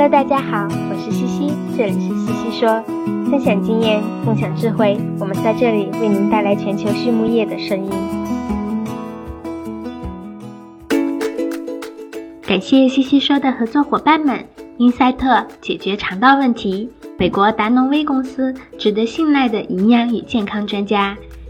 Hello，大家好，我是西西，这里是西西说，分享经验，共享智慧，我们在这里为您带来全球畜牧业的声音。感谢西西说的合作伙伴们：英赛特解决肠道问题，美国达农威公司值得信赖的营养与健康专家，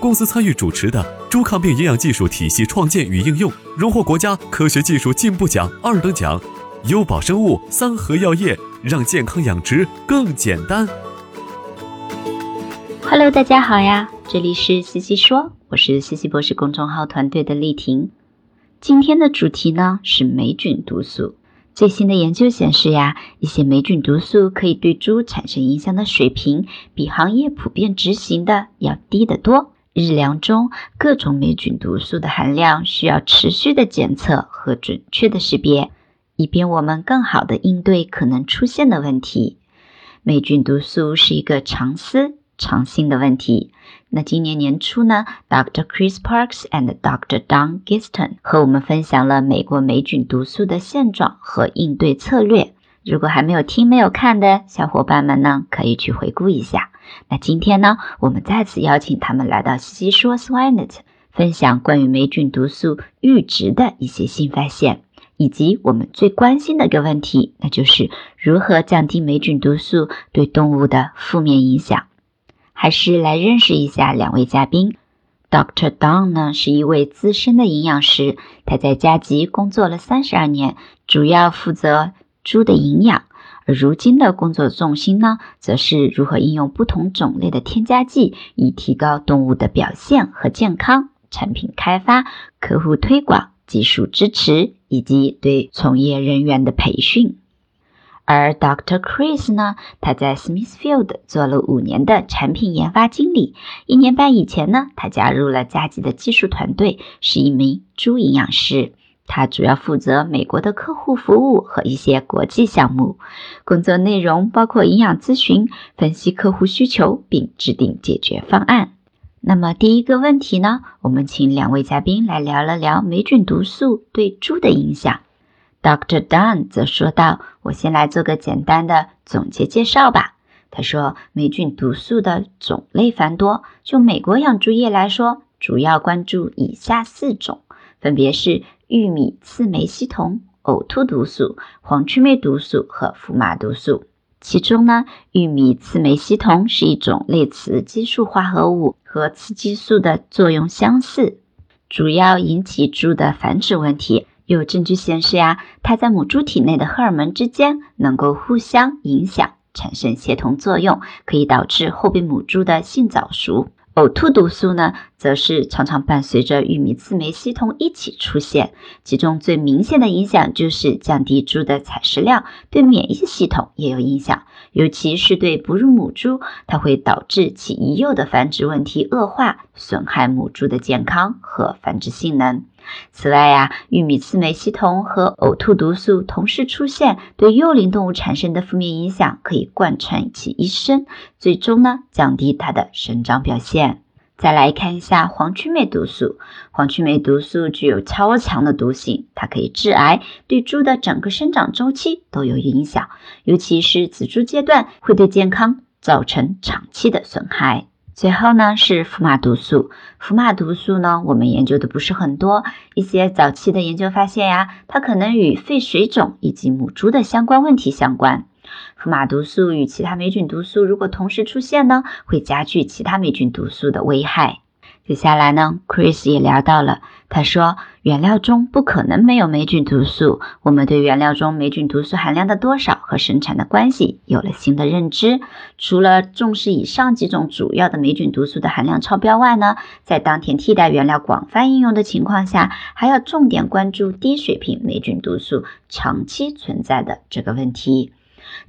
公司参与主持的猪抗病营养技术体系创建与应用，荣获国家科学技术进步奖二等奖。优宝生物、三和药业，让健康养殖更简单。Hello，大家好呀，这里是西西说，我是西西博士公众号团队的丽婷。今天的主题呢是霉菌毒素。最新的研究显示呀，一些霉菌毒素可以对猪产生影响的水平，比行业普遍执行的要低得多。日粮中各种霉菌毒素的含量需要持续的检测和准确的识别，以便我们更好的应对可能出现的问题。霉菌毒素是一个常思常新的问题。那今年年初呢，Dr. Chris Parks and Dr. Don Giston 和我们分享了美国霉菌毒素的现状和应对策略。如果还没有听、没有看的小伙伴们呢，可以去回顾一下。那今天呢，我们再次邀请他们来到西西说 Swinet，分享关于霉菌毒素阈值的一些新发现，以及我们最关心的一个问题，那就是如何降低霉菌毒素对动物的负面影响。还是来认识一下两位嘉宾。Dr. Don 呢是一位资深的营养师，他在加吉工作了三十二年，主要负责猪的营养。如今的工作重心呢，则是如何应用不同种类的添加剂，以提高动物的表现和健康。产品开发、客户推广、技术支持以及对从业人员的培训。而 Dr. Chris 呢，他在 Smithfield 做了五年的产品研发经理。一年半以前呢，他加入了佳吉的技术团队，是一名猪营养师。他主要负责美国的客户服务和一些国际项目，工作内容包括营养咨询、分析客户需求，并制定解决方案。那么第一个问题呢，我们请两位嘉宾来聊了聊霉菌毒素对猪的影响。Dr. Dunn 则说道：“我先来做个简单的总结介绍吧。”他说，霉菌毒素的种类繁多，就美国养猪业来说，主要关注以下四种，分别是。玉米刺霉系统、呕吐毒素、黄曲霉毒素和福马毒素。其中呢，玉米刺霉系统是一种类雌激素化合物，和雌激素的作用相似，主要引起猪的繁殖问题。有证据显示呀，它在母猪体内的荷尔蒙之间能够互相影响，产生协同作用，可以导致后备母猪的性早熟。呕吐毒素呢，则是常常伴随着玉米刺酶系统一起出现，其中最明显的影响就是降低猪的采食量，对免疫系统也有影响，尤其是对哺乳母猪，它会导致其遗幼的繁殖问题恶化，损害母猪的健康和繁殖性能。此外呀，玉米刺霉系统和呕吐毒素同时出现，对幼龄动物产生的负面影响可以贯穿其一生，最终呢降低它的生长表现。再来看一下黄曲霉毒素，黄曲霉毒素具有超强的毒性，它可以致癌，对猪的整个生长周期都有影响，尤其是仔猪阶段会对健康造成长期的损害。最后呢是福马毒素，福马毒素呢我们研究的不是很多，一些早期的研究发现呀，它可能与肺水肿以及母猪的相关问题相关。福马毒素与其他霉菌毒素如果同时出现呢，会加剧其他霉菌毒素的危害。接下来呢，Chris 也聊到了，他说原料中不可能没有霉菌毒素。我们对原料中霉菌毒素含量的多少和生产的关系有了新的认知。除了重视以上几种主要的霉菌毒素的含量超标外呢，在当前替代原料广泛应用的情况下，还要重点关注低水平霉菌毒素长期存在的这个问题。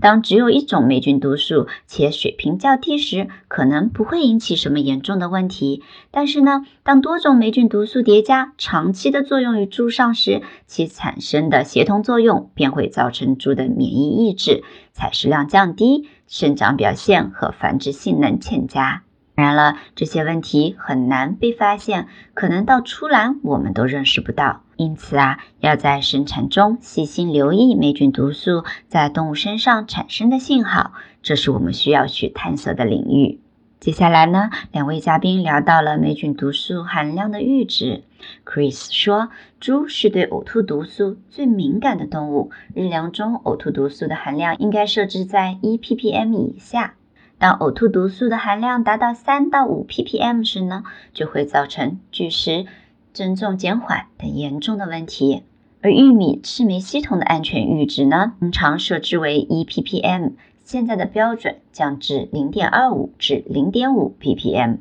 当只有一种霉菌毒素且水平较低时，可能不会引起什么严重的问题。但是呢，当多种霉菌毒素叠加，长期的作用于猪上时，其产生的协同作用便会造成猪的免疫抑制、采食量降低、生长表现和繁殖性能欠佳。当然了，这些问题很难被发现，可能到出栏我们都认识不到。因此啊，要在生产中细心留意霉菌毒素在动物身上产生的信号，这是我们需要去探索的领域。接下来呢，两位嘉宾聊到了霉菌毒素含量的阈值。Chris 说，猪是对呕吐毒素最敏感的动物，日粮中呕吐毒素的含量应该设置在一 ppm 以下。当呕吐毒素的含量达到三到五 ppm 时呢，就会造成拒食、增重减缓等严重的问题。而玉米赤霉系统的安全阈值呢，通常设置为一 ppm，现在的标准降至零点二五至零点五 ppm。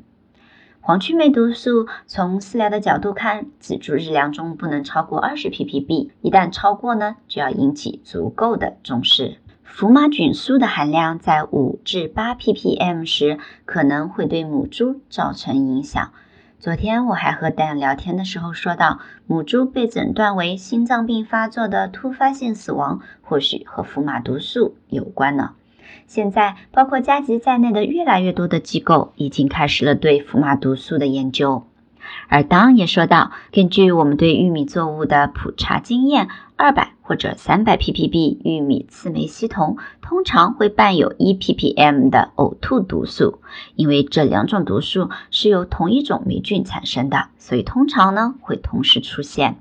黄曲霉毒素从饲料的角度看，仔猪日粮中不能超过二十 ppb，一旦超过呢，就要引起足够的重视。福马菌素的含量在五至八 ppm 时，可能会对母猪造成影响。昨天我还和丹聊天的时候说到，母猪被诊断为心脏病发作的突发性死亡，或许和福马毒素有关呢。现在，包括加吉在内的越来越多的机构已经开始了对福马毒素的研究。而当也说到，根据我们对玉米作物的普查经验，二百或者三百 ppb 玉米刺酶烯酮通常会伴有一 ppm 的呕吐毒素。因为这两种毒素是由同一种霉菌产生的，所以通常呢会同时出现。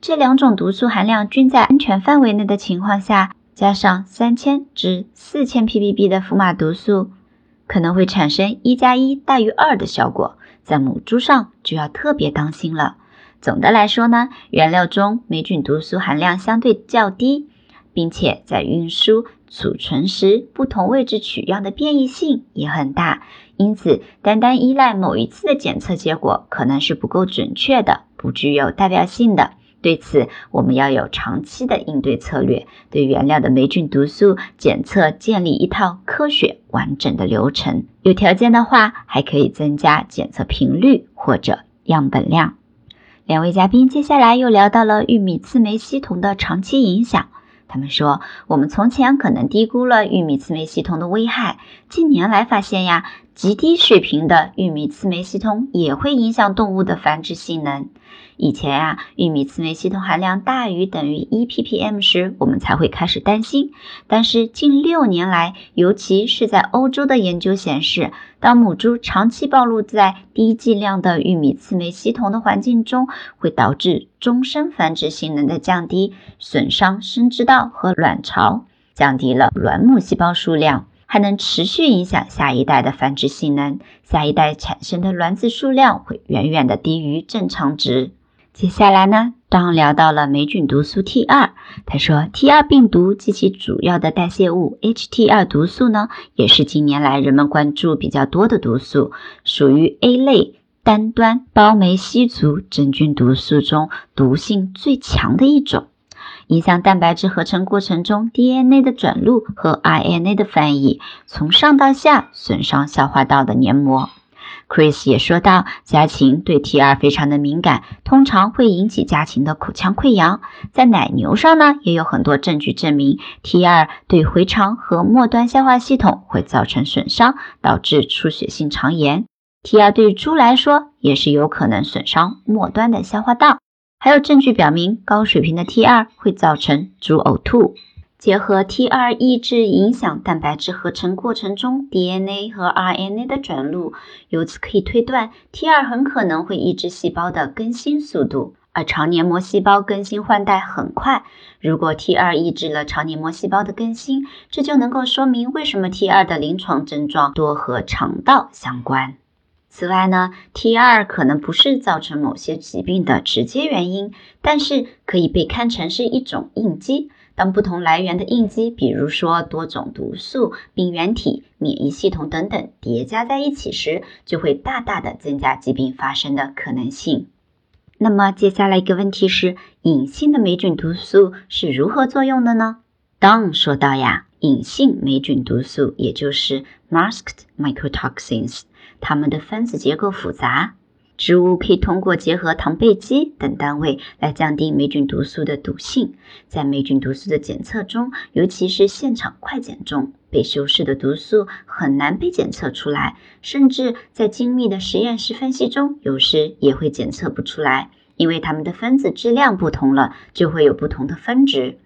这两种毒素含量均在安全范围内的情况下，加上三千至四千 ppb 的福马毒素，可能会产生一加一大于二的效果。在母猪上就要特别当心了。总的来说呢，原料中霉菌毒素含量相对较低，并且在运输、储存时不同位置取样的变异性也很大，因此单单依赖某一次的检测结果可能是不够准确的，不具有代表性的。对此，我们要有长期的应对策略，对原料的霉菌毒素检测建立一套科学完整的流程。有条件的话，还可以增加检测频率或者样本量。两位嘉宾接下来又聊到了玉米刺霉系统的长期影响。他们说，我们从前可能低估了玉米刺霉系统的危害，近年来发现呀，极低水平的玉米刺霉系统也会影响动物的繁殖性能。以前啊，玉米刺酶系统含量大于等于一 ppm 时，我们才会开始担心。但是近六年来，尤其是在欧洲的研究显示，当母猪长期暴露在低剂量的玉米刺酶系统的环境中，会导致终身繁殖性能的降低，损伤生殖道和卵巢，降低了卵母细胞数量，还能持续影响下一代的繁殖性能。下一代产生的卵子数量会远远的低于正常值。接下来呢，当聊到了霉菌毒素 T 二，他说 T 二病毒及其主要的代谢物 HT 二毒素呢，也是近年来人们关注比较多的毒素，属于 A 类单端胞酶烯族真菌毒素中毒性最强的一种，影响蛋白质合成过程中 DNA 的转录和 RNA 的翻译，从上到下损伤消化道的黏膜。Chris 也说到，家禽对 T2 非常的敏感，通常会引起家禽的口腔溃疡。在奶牛上呢，也有很多证据证明 T2 对回肠和末端消化系统会造成损伤，导致出血性肠炎。T2 对猪来说，也是有可能损伤末端的消化道。还有证据表明，高水平的 T2 会造成猪呕吐。结合 T2 抑制影响蛋白质合成过程中 DNA 和 RNA 的转录，由此可以推断 T2 很可能会抑制细胞的更新速度，而肠黏膜细胞更新换代很快。如果 T2 抑制了肠黏膜细胞的更新，这就能够说明为什么 T2 的临床症状多和肠道相关。此外呢，T2 可能不是造成某些疾病的直接原因，但是可以被看成是一种应激。当不同来源的应激，比如说多种毒素、病原体、免疫系统等等叠加在一起时，就会大大的增加疾病发生的可能性。那么接下来一个问题是，隐性的霉菌毒素是如何作用的呢？当说到呀，隐性霉菌毒素，也就是 masked mycotoxins，它们的分子结构复杂。植物可以通过结合糖倍基等单位来降低霉菌毒素的毒性。在霉菌毒素的检测中，尤其是现场快检中，被修饰的毒素很难被检测出来，甚至在精密的实验室分析中，有时也会检测不出来，因为它们的分子质量不同了，就会有不同的分值。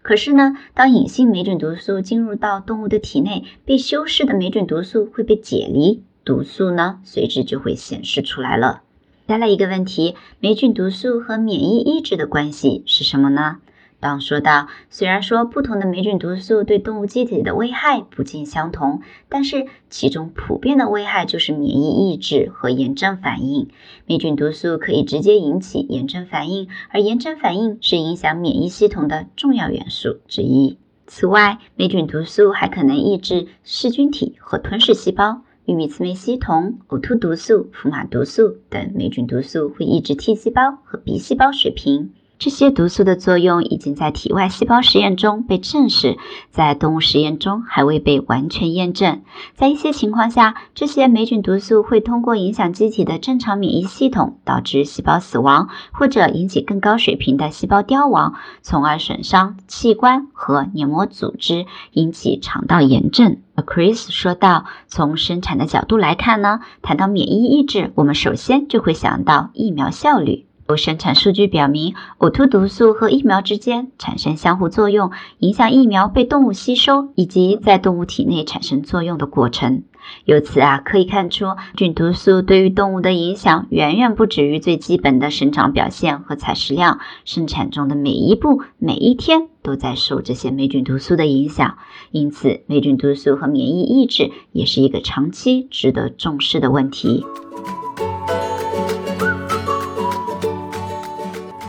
可是呢，当隐性霉菌毒素进入到动物的体内，被修饰的霉菌毒素会被解离。毒素呢，随之就会显示出来了。再来一个问题，霉菌毒素和免疫抑制的关系是什么呢？当说到，虽然说不同的霉菌毒素对动物机体的危害不尽相同，但是其中普遍的危害就是免疫抑制和炎症反应。霉菌毒素可以直接引起炎症反应，而炎症反应是影响免疫系统的重要元素之一。此外，霉菌毒素还可能抑制噬菌体和吞噬细胞。玉米雌霉烯酮、呕吐毒素、福马毒素等霉菌毒素会抑制 T 细胞和 B 细胞水平。这些毒素的作用已经在体外细胞实验中被证实，在动物实验中还未被完全验证。在一些情况下，这些霉菌毒素会通过影响机体的正常免疫系统，导致细胞死亡，或者引起更高水平的细胞凋亡，从而损伤器官和黏膜组织，引起肠道炎症。Chris 说道：“从生产的角度来看呢，谈到免疫抑制，我们首先就会想到疫苗效率。”有生产数据表明，呕吐毒素和疫苗之间产生相互作用，影响疫苗被动物吸收以及在动物体内产生作用的过程。由此啊，可以看出菌毒素对于动物的影响远远不止于最基本的生长表现和采食量。生产中的每一步、每一天都在受这些霉菌毒素的影响。因此，霉菌毒素和免疫抑制也是一个长期值得重视的问题。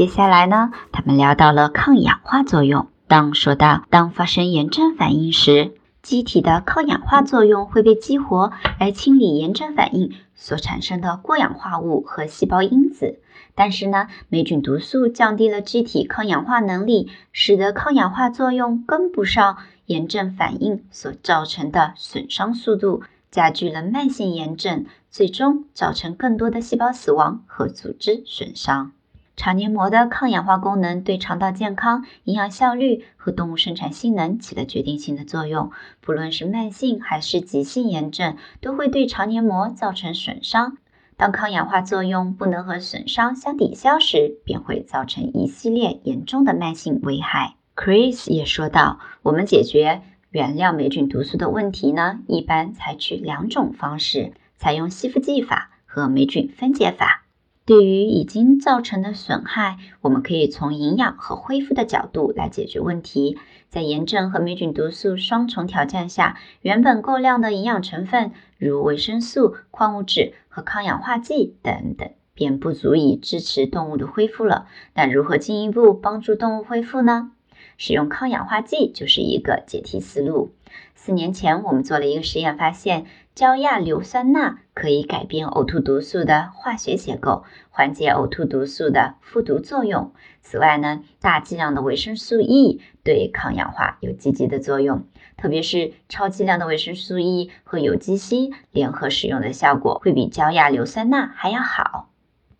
接下来呢，他们聊到了抗氧化作用。当说到当发生炎症反应时，机体的抗氧化作用会被激活来清理炎症反应所产生的过氧化物和细胞因子。但是呢，霉菌毒素降低了机体抗氧化能力，使得抗氧化作用跟不上炎症反应所造成的损伤速度，加剧了慢性炎症，最终造成更多的细胞死亡和组织损伤。肠黏膜的抗氧化功能对肠道健康、营养效率和动物生产性能起了决定性的作用。不论是慢性还是急性炎症，都会对肠黏膜造成损伤。当抗氧化作用不能和损伤相抵消时，便会造成一系列严重的慢性危害。Chris 也说道：“我们解决原料霉菌毒素的问题呢，一般采取两种方式，采用吸附剂法和霉菌分解法。”对于已经造成的损害，我们可以从营养和恢复的角度来解决问题。在炎症和霉菌毒素双重挑战下，原本够量的营养成分，如维生素、矿物质和抗氧化剂等等，便不足以支持动物的恢复了。那如何进一步帮助动物恢复呢？使用抗氧化剂就是一个解题思路。四年前，我们做了一个实验，发现。焦亚硫酸钠可以改变呕吐毒素的化学结构，缓解呕吐毒素的复毒作用。此外呢，大剂量的维生素 E 对抗氧化有积极的作用，特别是超剂量的维生素 E 和有机硒联合使用的效果会比焦亚硫酸钠还要好。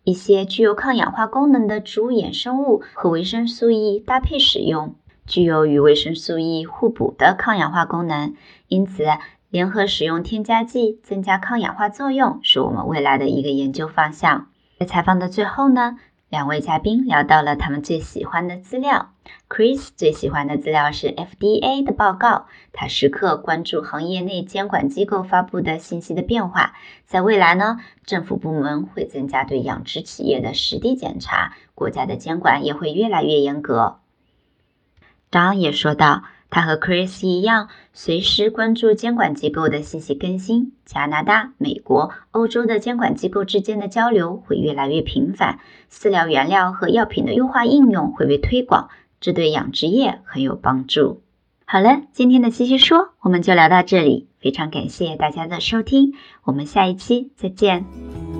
一些具有抗氧化功能的植物衍生物和维生素 E 搭配使用，具有与维生素 E 互补的抗氧化功能。因此，联合使用添加剂增加抗氧化作用，是我们未来的一个研究方向。在采访的最后呢？两位嘉宾聊到了他们最喜欢的资料。Chris 最喜欢的资料是 FDA 的报告，他时刻关注行业内监管机构发布的信息的变化。在未来呢，政府部门会增加对养殖企业的实地检查，国家的监管也会越来越严格。Don 也说到。他和 Chris 一样，随时关注监管机构的信息更新。加拿大、美国、欧洲的监管机构之间的交流会越来越频繁，饲料原料和药品的优化应用会被推广，这对养殖业很有帮助。好了，今天的西西说我们就聊到这里，非常感谢大家的收听，我们下一期再见。